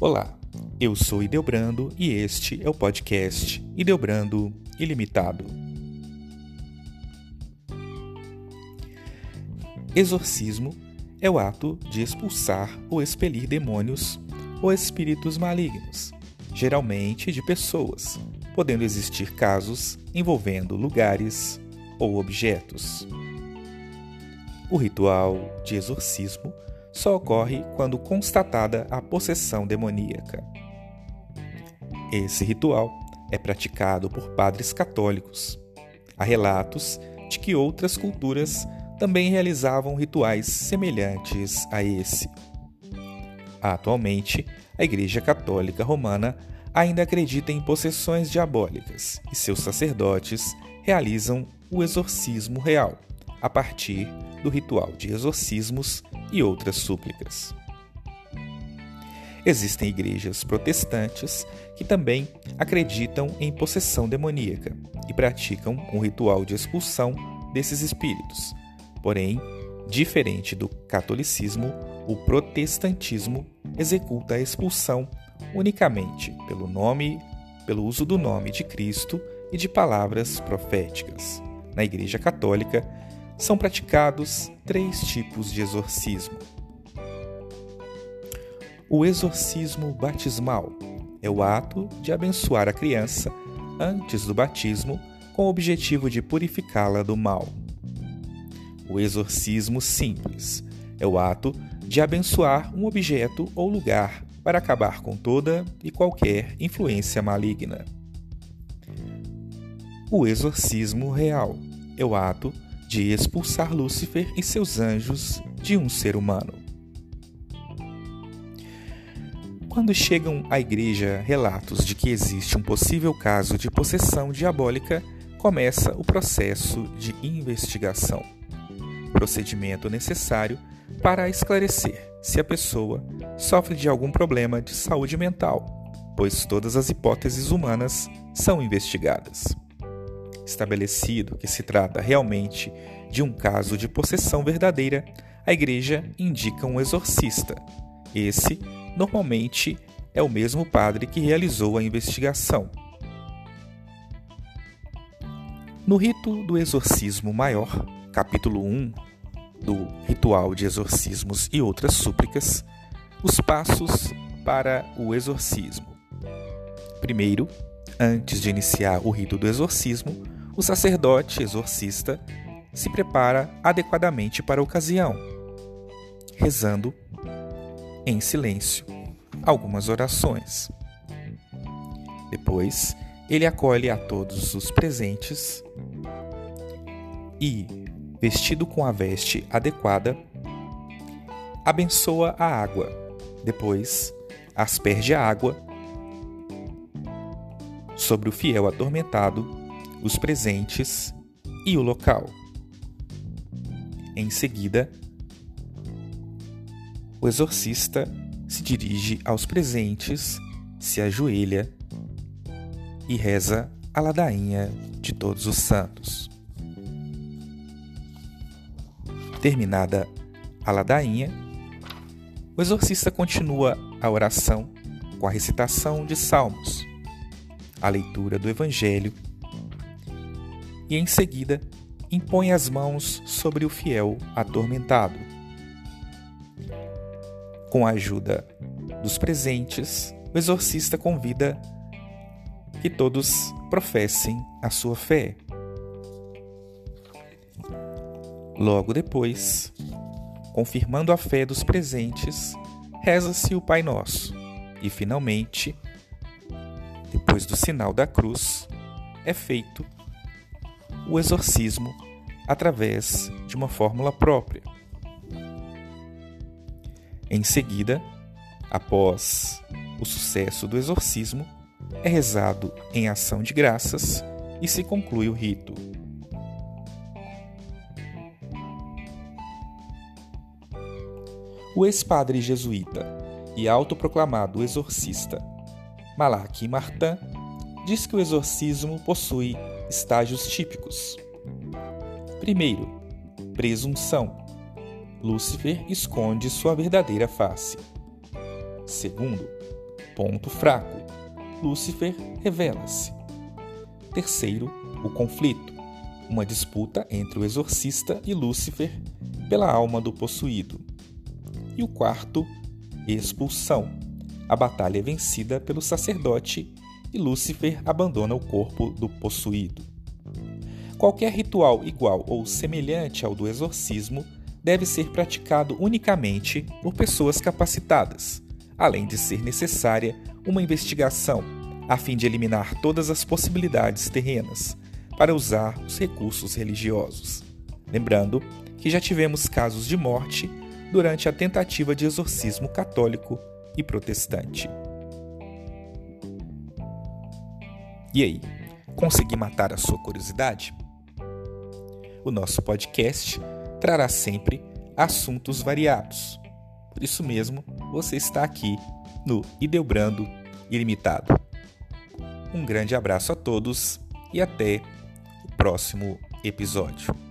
Olá, eu sou Ideobrando e este é o podcast Ideobrando Ilimitado. Exorcismo é o ato de expulsar ou expelir demônios ou espíritos malignos, geralmente de pessoas, podendo existir casos envolvendo lugares ou objetos. O ritual de exorcismo só ocorre quando constatada a possessão demoníaca. Esse ritual é praticado por padres católicos. Há relatos de que outras culturas também realizavam rituais semelhantes a esse. Atualmente, a Igreja Católica Romana ainda acredita em possessões diabólicas e seus sacerdotes realizam o exorcismo real a partir do ritual de exorcismos e outras súplicas. Existem igrejas protestantes que também acreditam em possessão demoníaca e praticam um ritual de expulsão desses espíritos. Porém, diferente do catolicismo, o protestantismo executa a expulsão unicamente pelo nome, pelo uso do nome de Cristo e de palavras proféticas. Na Igreja Católica, são praticados três tipos de exorcismo. O exorcismo batismal é o ato de abençoar a criança antes do batismo com o objetivo de purificá-la do mal. O exorcismo simples é o ato de abençoar um objeto ou lugar para acabar com toda e qualquer influência maligna. O exorcismo real é o ato de expulsar Lúcifer e seus anjos de um ser humano. Quando chegam à igreja relatos de que existe um possível caso de possessão diabólica, começa o processo de investigação. Procedimento necessário para esclarecer se a pessoa sofre de algum problema de saúde mental, pois todas as hipóteses humanas são investigadas estabelecido que se trata realmente de um caso de possessão verdadeira, a igreja indica um exorcista. Esse, normalmente, é o mesmo padre que realizou a investigação. No rito do exorcismo maior, capítulo 1 do Ritual de Exorcismos e Outras Súplicas, os passos para o exorcismo. Primeiro, antes de iniciar o rito do exorcismo, o sacerdote exorcista se prepara adequadamente para a ocasião, rezando em silêncio algumas orações. Depois, ele acolhe a todos os presentes e, vestido com a veste adequada, abençoa a água. Depois, asperge a água sobre o fiel atormentado os presentes e o local. Em seguida, o exorcista se dirige aos presentes, se ajoelha e reza a ladainha de todos os santos. Terminada a ladainha, o exorcista continua a oração com a recitação de salmos, a leitura do Evangelho e em seguida impõe as mãos sobre o fiel atormentado. Com a ajuda dos presentes, o exorcista convida que todos professem a sua fé. Logo depois, confirmando a fé dos presentes, reza-se o Pai Nosso e, finalmente, depois do sinal da cruz, é feito o exorcismo através de uma fórmula própria. Em seguida, após o sucesso do exorcismo, é rezado em ação de graças e se conclui o rito. O ex-padre jesuíta e autoproclamado exorcista Malachi Martin diz que o exorcismo possui estágios típicos. Primeiro, presunção. Lúcifer esconde sua verdadeira face. Segundo, Ponto fraco. Lúcifer revela-se. Terceiro, o conflito. Uma disputa entre o exorcista e Lúcifer pela alma do possuído. E o quarto, expulsão. A batalha é vencida pelo sacerdote e Lúcifer abandona o corpo do possuído. Qualquer ritual igual ou semelhante ao do exorcismo deve ser praticado unicamente por pessoas capacitadas, além de ser necessária uma investigação a fim de eliminar todas as possibilidades terrenas para usar os recursos religiosos. Lembrando que já tivemos casos de morte durante a tentativa de exorcismo católico e protestante. E aí, consegui matar a sua curiosidade? O nosso podcast trará sempre assuntos variados. Por isso mesmo, você está aqui no Ideobrando Ilimitado. Um grande abraço a todos e até o próximo episódio.